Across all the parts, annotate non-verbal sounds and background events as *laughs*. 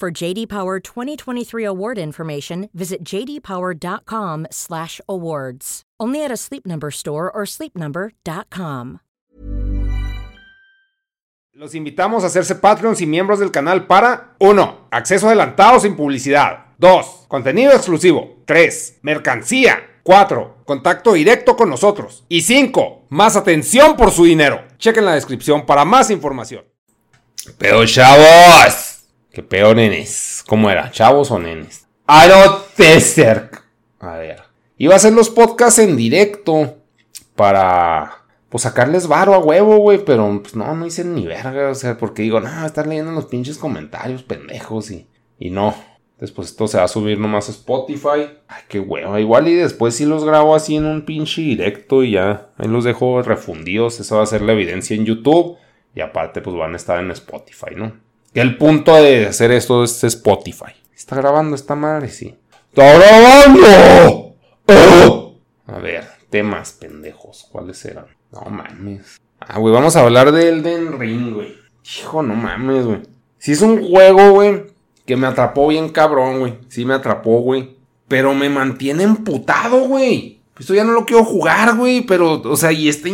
For JD Power 2023 award information, visit jdpower.com/awards. Only at a Sleep Number store or sleepnumber.com. Los invitamos a hacerse Patreons y miembros del canal para 1. Acceso adelantado sin publicidad. 2. Contenido exclusivo. 3. Mercancía. 4. Contacto directo con nosotros. Y 5. Más atención por su dinero. Chequen la descripción para más información. Pero chavos. ¿Qué peor nenes? ¿Cómo era? ¿Chavos o nenes? Aroteserk. A ver. Iba a hacer los podcasts en directo para pues sacarles varo a huevo, güey, pero pues no, no hice ni verga, o sea, porque digo, no, estar leyendo los pinches comentarios pendejos y, y no. Después esto se va a subir nomás a Spotify. Ay, qué huevo. Igual y después sí los grabo así en un pinche directo y ya. Ahí los dejo refundidos. Eso va a ser la evidencia en YouTube. Y aparte pues van a estar en Spotify, ¿no? El punto de hacer esto es Spotify. ¿Está grabando esta madre? Sí. ¡Está grabando! ¡Oh! A ver, temas pendejos. ¿Cuáles eran? No mames. Ah, güey, vamos a hablar de Elden Ring, güey. Hijo, no mames, güey. Si es un juego, güey, que me atrapó bien cabrón, güey. Sí me atrapó, güey. Pero me mantiene emputado, güey. Esto ya no lo quiero jugar, güey. Pero, o sea, y está,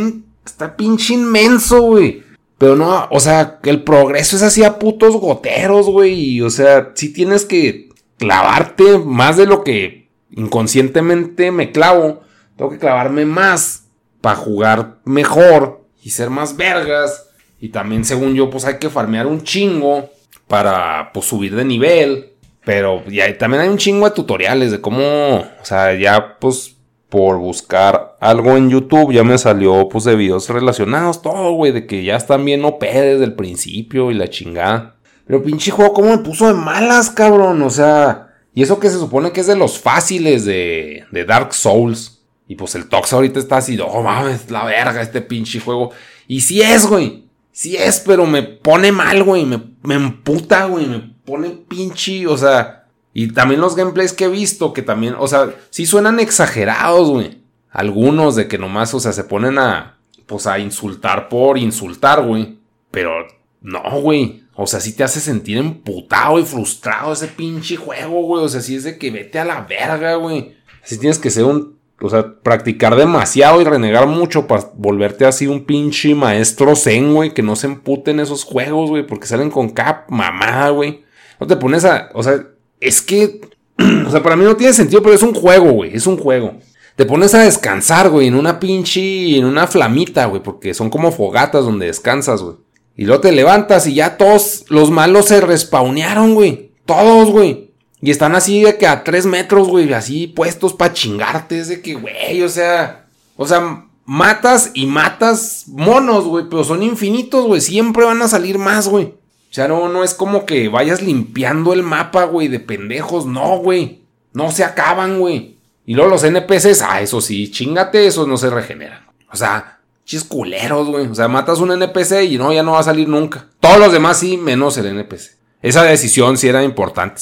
está pinche inmenso, güey. Pero no, o sea, el progreso es así a putos goteros, güey. O sea, sí tienes que clavarte más de lo que inconscientemente me clavo. Tengo que clavarme más para jugar mejor y ser más vergas. Y también, según yo, pues hay que farmear un chingo para pues, subir de nivel. Pero ya, también hay un chingo de tutoriales de cómo, o sea, ya pues por buscar algo en YouTube ya me salió pues de videos relacionados, todo, güey, de que ya están bien OP desde el principio y la chingada. Pero pinche juego, ¿cómo me puso de malas, cabrón? O sea, y eso que se supone que es de los fáciles de, de Dark Souls. Y pues el Tox ahorita está así, oh mames, la verga este pinche juego. Y sí es, güey. Sí es, pero me pone mal, güey. Me, me emputa, güey. Me pone pinche, o sea. Y también los gameplays que he visto, que también, o sea, sí suenan exagerados, güey. Algunos de que nomás, o sea, se ponen a, pues a insultar por insultar, güey. Pero no, güey. O sea, sí te hace sentir emputado y frustrado ese pinche juego, güey. O sea, sí es de que vete a la verga, güey. Así tienes que ser un o sea, practicar demasiado y renegar mucho para volverte así un pinche maestro zen, güey, que no se emputen esos juegos, güey, porque salen con cap mamada, güey. No te pones a, o sea, es que, *clears throat* o sea, para mí no tiene sentido, pero es un juego, güey, es un juego. Te pones a descansar, güey, en una pinche, en una flamita, güey, porque son como fogatas donde descansas, güey. Y luego te levantas y ya todos los malos se respawnearon, güey. Todos, güey. Y están así de que a tres metros, güey, así puestos para chingarte. Es de que, güey, o sea. O sea, matas y matas monos, güey, pero son infinitos, güey. Siempre van a salir más, güey. O sea, no, no es como que vayas limpiando el mapa, güey, de pendejos. No, güey. No se acaban, güey. Y luego los NPCs, ah, eso sí, chingate, esos no se regeneran. O sea, chis culeros, güey. O sea, matas un NPC y no, ya no va a salir nunca. Todos los demás sí, menos el NPC. Esa decisión sí era importante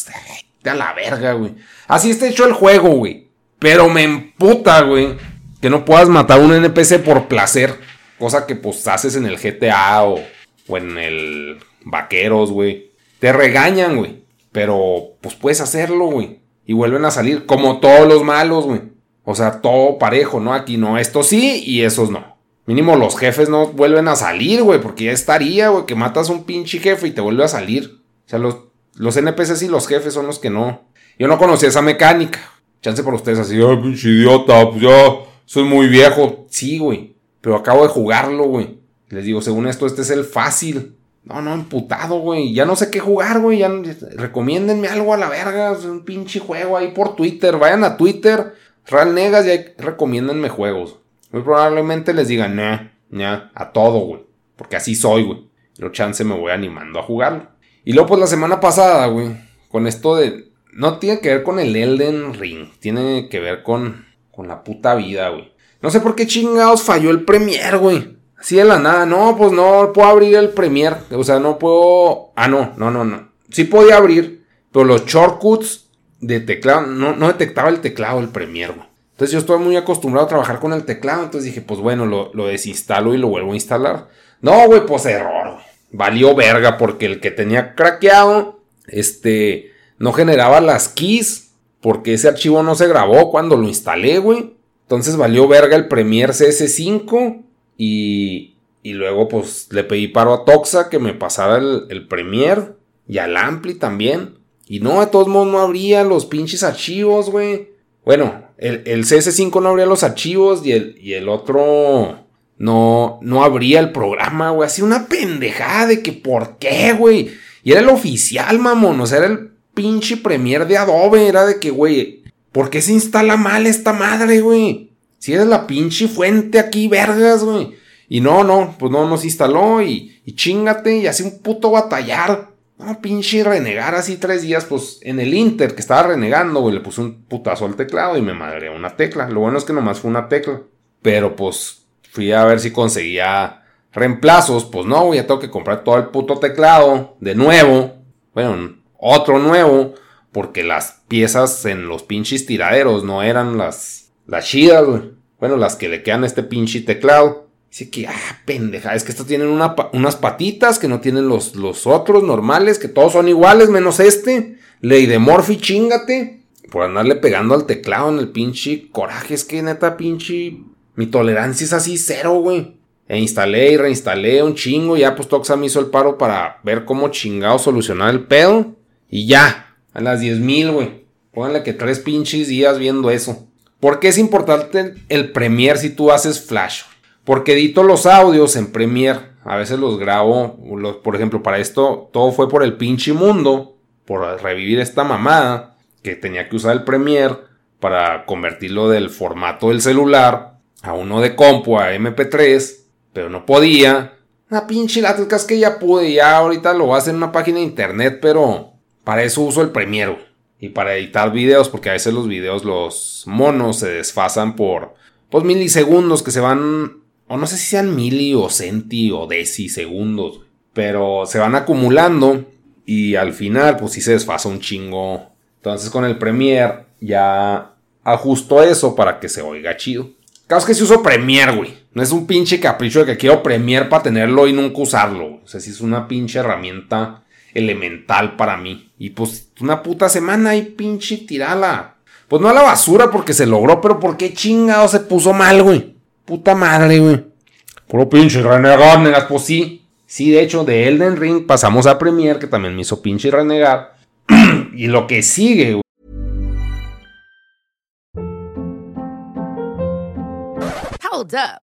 vete a la verga, güey. Así está hecho el juego, güey. Pero me emputa, güey, que no puedas matar un NPC por placer. Cosa que pues haces en el GTA o, o en el Vaqueros, güey. Te regañan, güey. Pero pues puedes hacerlo, güey. Y vuelven a salir como todos los malos, güey. O sea, todo parejo, ¿no? Aquí no, estos sí y esos no. Mínimo los jefes no vuelven a salir, güey, porque ya estaría, güey, que matas a un pinche jefe y te vuelve a salir. O sea, los, los NPCs y los jefes son los que no. Yo no conocía esa mecánica. Chance por ustedes así, ay, pinche idiota, pues ya soy muy viejo. Sí, güey, pero acabo de jugarlo, güey. Les digo, según esto, este es el fácil. No, no, emputado, güey. Ya no sé qué jugar, güey. Ya recomiéndenme algo a la verga. Un pinche juego ahí por Twitter. Vayan a Twitter, Real Negas, y ahí recomiéndenme juegos. Muy probablemente les digan, nah, nah, a todo, güey. Porque así soy, güey. Pero chance me voy animando a jugarlo. Y luego, pues la semana pasada, güey, con esto de. No tiene que ver con el Elden Ring. Tiene que ver con. Con la puta vida, güey. No sé por qué chingados falló el Premier, güey. Así de la nada. No, pues no puedo abrir el Premier. O sea, no puedo. Ah, no, no, no, no. Sí podía abrir. Pero los shortcuts de teclado. No, no detectaba el teclado del Premier, güey. Entonces yo estoy muy acostumbrado a trabajar con el teclado. Entonces dije, pues bueno, lo, lo desinstalo y lo vuelvo a instalar. No, güey, pues error, güey. Valió verga porque el que tenía craqueado, este, no generaba las keys. Porque ese archivo no se grabó cuando lo instalé, güey. Entonces valió verga el Premiere CS5. Y, y luego pues le pedí paro a Toxa que me pasara el, el Premiere. Y al Ampli también. Y no, de todos modos no abría los pinches archivos, güey. Bueno, el, el, CS5 no abría los archivos y el, y el otro no, no abría el programa, güey. Así una pendejada de que por qué, güey. Y era el oficial, mamón. O sea, era el pinche premier de Adobe. Era de que, güey, ¿por qué se instala mal esta madre, güey? Si eres la pinche fuente aquí, vergas, güey. Y no, no, pues no nos instaló y, chingate y así un puto batallar. No, pinche renegar así tres días, pues en el Inter que estaba renegando, güey, le puse un putazo al teclado y me madreé una tecla. Lo bueno es que nomás fue una tecla. Pero pues fui a ver si conseguía reemplazos. Pues no, güey, ya tengo que comprar todo el puto teclado de nuevo. Bueno, otro nuevo. Porque las piezas en los pinches tiraderos no eran las, las chidas, güey. Bueno, las que le quedan a este pinche teclado. Dice que, ah, pendeja, es que estos tienen una, unas patitas que no tienen los, los otros normales, que todos son iguales, menos este. Ley de Morphy, chingate. Por andarle pegando al teclado en el pinche coraje, es que neta, pinche. Mi tolerancia es así cero, güey. E instalé y reinstalé un chingo. Y ya pues Toxa me hizo el paro para ver cómo chingado solucionar el pedo. Y ya, a las 10.000, güey. Pónganle que tres pinches días viendo eso. ¿Por qué es importante el Premiere si tú haces Flash? Porque edito los audios en Premiere. A veces los grabo. Por ejemplo, para esto todo fue por el pinche mundo. Por revivir esta mamada. Que tenía que usar el Premiere. Para convertirlo del formato del celular. A uno de compu, a MP3. Pero no podía. Una pinche lata es que ya pude. Ya ahorita lo voy en una página de internet. Pero para eso uso el Premiere. Y para editar videos. Porque a veces los videos, los monos se desfasan por... Pues milisegundos que se van o no sé si sean mili o centi o deci segundos, pero se van acumulando y al final pues sí se desfasa un chingo. Entonces con el Premiere ya ajusto eso para que se oiga chido. Claro es que si uso Premiere, güey. No es un pinche capricho de que quiero Premiere para tenerlo y nunca usarlo. O sea, si es una pinche herramienta elemental para mí. Y pues una puta semana y pinche tirala. Pues no a la basura porque se logró, pero ¿por qué chingado se puso mal, güey? Puta madre, güey. Puro pinche renegar, negas. Pues sí. Sí, de hecho, de Elden Ring pasamos a Premiere, que también me hizo pinche renegar. *clears throat* y lo que sigue, güey. Hold up.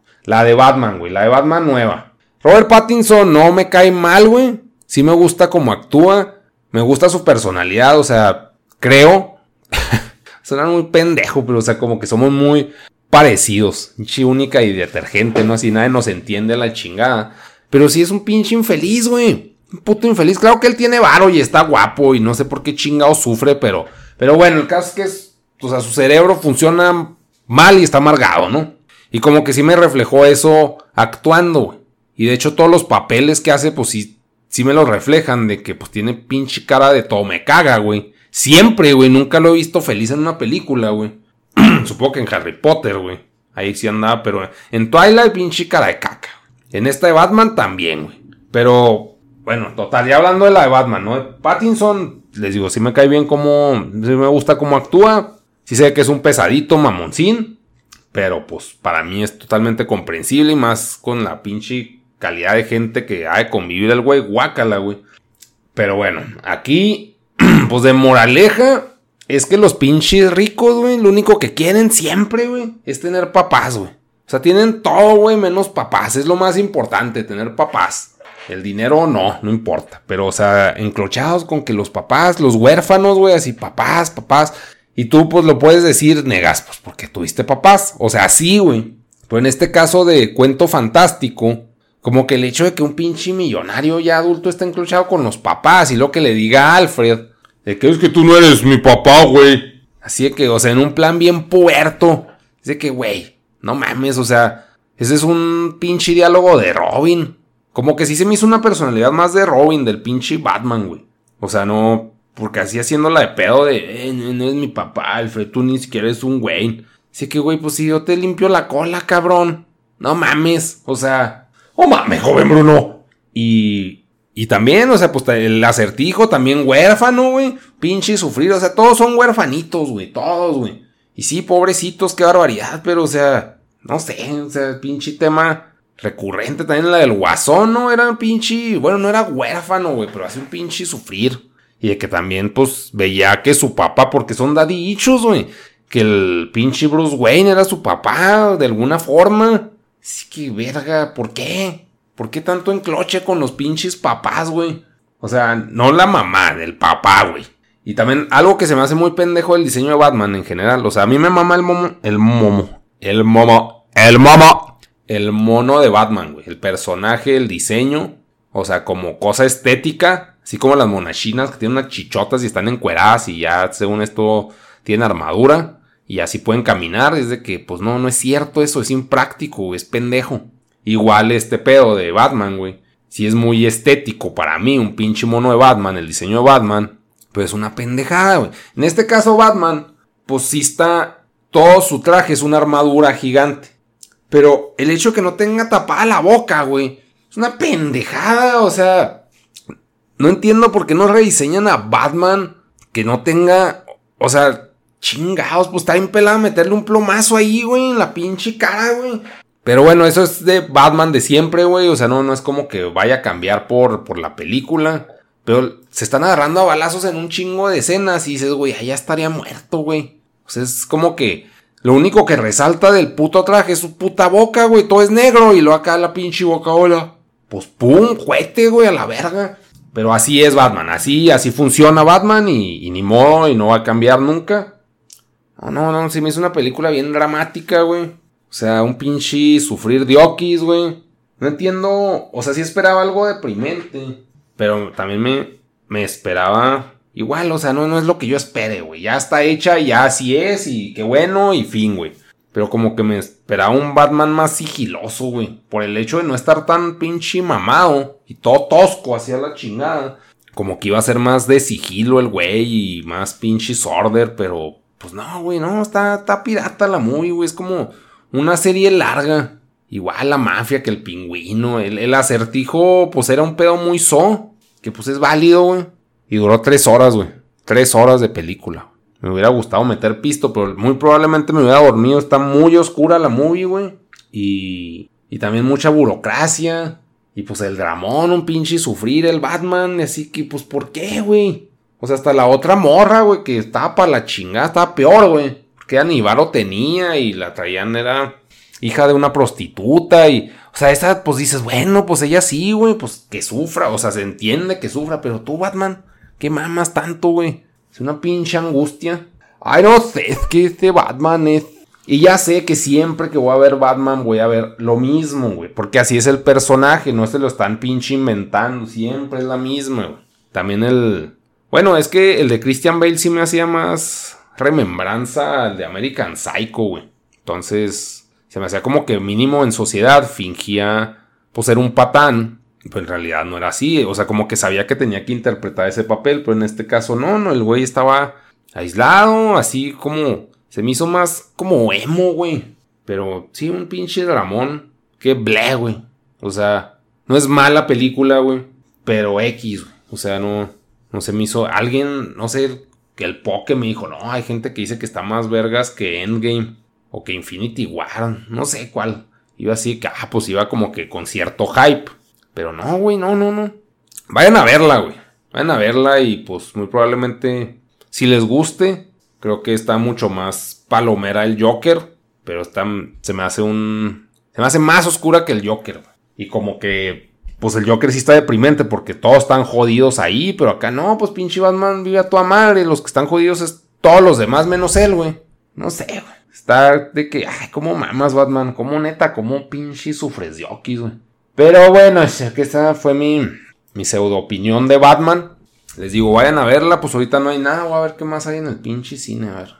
La de Batman, güey. La de Batman nueva. Robert Pattinson no me cae mal, güey. Sí me gusta cómo actúa. Me gusta su personalidad. O sea, creo. *laughs* Suena muy pendejo, pero o sea, como que somos muy parecidos. Pinche única y detergente, ¿no? Así nadie nos entiende la chingada. Pero sí es un pinche infeliz, güey. Un puto infeliz. Claro que él tiene varo y está guapo y no sé por qué chingado sufre, pero... Pero bueno, el caso es que es, o sea, su cerebro funciona mal y está amargado, ¿no? Y como que sí me reflejó eso actuando. Y de hecho todos los papeles que hace, pues sí, sí me lo reflejan de que pues tiene pinche cara de todo me caga, güey. Siempre, güey, nunca lo he visto feliz en una película, güey. *clears throat* Supongo que en Harry Potter, güey. Ahí sí andaba, pero en Twilight pinche cara de caca. En esta de Batman también, güey. Pero, bueno, total, ya hablando de la de Batman, ¿no? Pattinson, les digo, sí me cae bien como, sí me gusta cómo actúa. Sí sé que es un pesadito, mamoncín. Pero pues para mí es totalmente comprensible y más con la pinche calidad de gente que ha de convivir el güey, guácala, güey. Pero bueno, aquí, *clears throat* pues de moraleja, es que los pinches ricos, güey, lo único que quieren siempre, güey, es tener papás, güey. O sea, tienen todo, güey, menos papás. Es lo más importante, tener papás. El dinero no, no importa. Pero, o sea, encrochados con que los papás, los huérfanos, güey, así, papás, papás. Y tú, pues lo puedes decir, negas, pues porque tuviste papás. O sea, sí, güey. Pero en este caso de cuento fantástico, como que el hecho de que un pinche millonario ya adulto está encrochado con los papás y lo que le diga a Alfred, de que es que tú no eres mi papá, güey. Así de que, o sea, en un plan bien puerto. Dice que, güey, no mames, o sea, ese es un pinche diálogo de Robin. Como que sí se me hizo una personalidad más de Robin, del pinche Batman, güey. O sea, no, porque así haciéndola de pedo de, eh, no, es mi papá, Alfred, tú ni siquiera eres un güey. Así que, güey, pues si yo te limpio la cola, cabrón. No mames, o sea, oh mames, joven Bruno. Y, y también, o sea, pues el acertijo también huérfano, güey. Pinche sufrir, o sea, todos son huérfanitos, güey, todos, güey. Y sí, pobrecitos, qué barbaridad, pero, o sea, no sé, o sea, pinche tema recurrente también la del guasón, ¿no? Era un pinche, bueno, no era huérfano, güey, pero hace un pinche sufrir. Y de que también, pues, veía que su papá, porque son daddy güey. Que el pinche Bruce Wayne era su papá, de alguna forma. Así que, verga, ¿por qué? ¿Por qué tanto encloche con los pinches papás, güey? O sea, no la mamá, del papá, güey. Y también algo que se me hace muy pendejo el diseño de Batman en general. O sea, a mí me mama el momo. El momo. El momo. El momo. El mono de Batman, güey. El personaje, el diseño. O sea, como cosa estética Así como las monachinas que tienen unas chichotas y están encueradas y ya según esto tienen armadura y así pueden caminar. Es de que, pues no, no es cierto eso, es impráctico, es pendejo. Igual este pedo de Batman, güey. Si es muy estético para mí, un pinche mono de Batman, el diseño de Batman, pues es una pendejada, güey. En este caso, Batman, pues sí está. Todo su traje es una armadura gigante. Pero el hecho de que no tenga tapada la boca, güey, es una pendejada, o sea. No entiendo por qué no rediseñan a Batman que no tenga. O sea, chingados, pues está bien pelado meterle un plomazo ahí, güey, en la pinche cara, güey. Pero bueno, eso es de Batman de siempre, güey. O sea, no, no es como que vaya a cambiar por, por la película. Pero se están agarrando a balazos en un chingo de escenas y dices, güey, allá estaría muerto, güey. O sea, es como que lo único que resalta del puto traje es su puta boca, güey. Todo es negro y lo acá la pinche boca, hola. Pues pum, juete, güey, a la verga. Pero así es Batman, así, así funciona Batman y, ni modo y no va a cambiar nunca. No, no, no, se me hizo una película bien dramática, güey. O sea, un pinche sufrir de okis, güey. No entiendo, o sea, sí esperaba algo deprimente. Pero también me, me esperaba igual, o sea, no, no es lo que yo espere, güey. Ya está hecha, ya así es y qué bueno y fin, güey. Pero como que me esperaba un Batman más sigiloso, güey. Por el hecho de no estar tan pinche mamado. Y todo tosco hacia la chingada. Como que iba a ser más de sigilo el güey. Y más pinche sorder. Pero pues no, güey, no. Está, está pirata la movie, güey. Es como una serie larga. Igual la mafia que el pingüino. El, el acertijo, pues era un pedo muy so. Que pues es válido, güey. Y duró tres horas, güey. Tres horas de película. Me hubiera gustado meter pisto, pero muy probablemente me hubiera dormido. Está muy oscura la movie, güey. Y, y también mucha burocracia. Y pues el dramón, un pinche sufrir el Batman. Así que, pues, ¿por qué, güey? O sea, hasta la otra morra, güey, que estaba para la chingada, estaba peor, güey. Porque Aníbalo tenía y la traían, era hija de una prostituta y, o sea, esa, pues dices, bueno, pues ella sí, güey, pues que sufra, o sea, se entiende que sufra, pero tú, Batman, ¿qué mamas tanto, güey? Es una pinche angustia. Ay, no sé, es que este Batman es... Y ya sé que siempre que voy a ver Batman voy a ver lo mismo, güey. Porque así es el personaje, no se lo están pinche inventando. Siempre es la misma, güey. También el... Bueno, es que el de Christian Bale sí me hacía más remembranza al de American Psycho, güey. Entonces, se me hacía como que mínimo en sociedad fingía pues ser un patán. Pero en realidad no era así. O sea, como que sabía que tenía que interpretar ese papel. Pero en este caso no, no. El güey estaba aislado, así como... Se me hizo más como emo, güey. Pero sí, un pinche dramón. Que ble, güey. O sea, no es mala película, güey. Pero X, güey. O sea, no, no se me hizo. Alguien, no sé, que el poke me dijo, no, hay gente que dice que está más vergas que Endgame. O que Infinity War. No sé cuál. Iba así que, ah, pues iba como que con cierto hype. Pero no, güey, no, no, no. Vayan a verla, güey. Vayan a verla y pues muy probablemente, si les guste, creo que está mucho más palomera el Joker. Pero está, se me hace un... Se me hace más oscura que el Joker. güey. Y como que pues el Joker sí está deprimente porque todos están jodidos ahí, pero acá no, pues pinche Batman vive a toda madre, los que están jodidos es todos los demás menos él, güey. No sé, güey. Está de que, ay, como mamas Batman, como neta, como pinche sufres de güey. Pero bueno, que esa fue mi, mi pseudo opinión de Batman. Les digo, vayan a verla, pues ahorita no hay nada, voy a ver qué más hay en el pinche cine, a ver.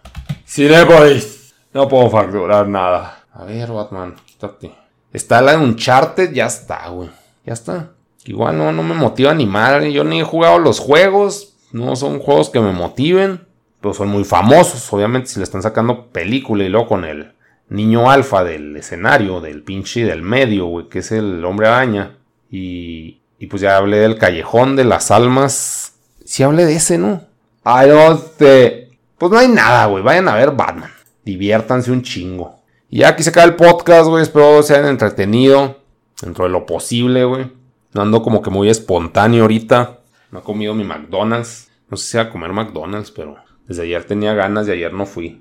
Cinepolis, no puedo facturar nada. A ver, Batman, quítate. Está la de Uncharted, ya está, güey. Ya está. Igual no, no me motiva ni madre. Yo ni he jugado los juegos. No son juegos que me motiven. Pero son muy famosos. Obviamente si le están sacando película y luego con el niño alfa del escenario, del pinche del medio, güey, que es el hombre araña. Y, y pues ya hablé del callejón de las almas. Sí hablé de ese, ¿no? Ay, no sé. Pues no hay nada, güey. Vayan a ver Batman. Diviértanse un chingo. Y ya aquí se acaba el podcast, güey. Espero se hayan entretenido. Dentro de lo posible, güey. No ando como que muy espontáneo ahorita. No he comido mi McDonald's. No sé si voy a comer McDonald's, pero desde ayer tenía ganas y ayer no fui.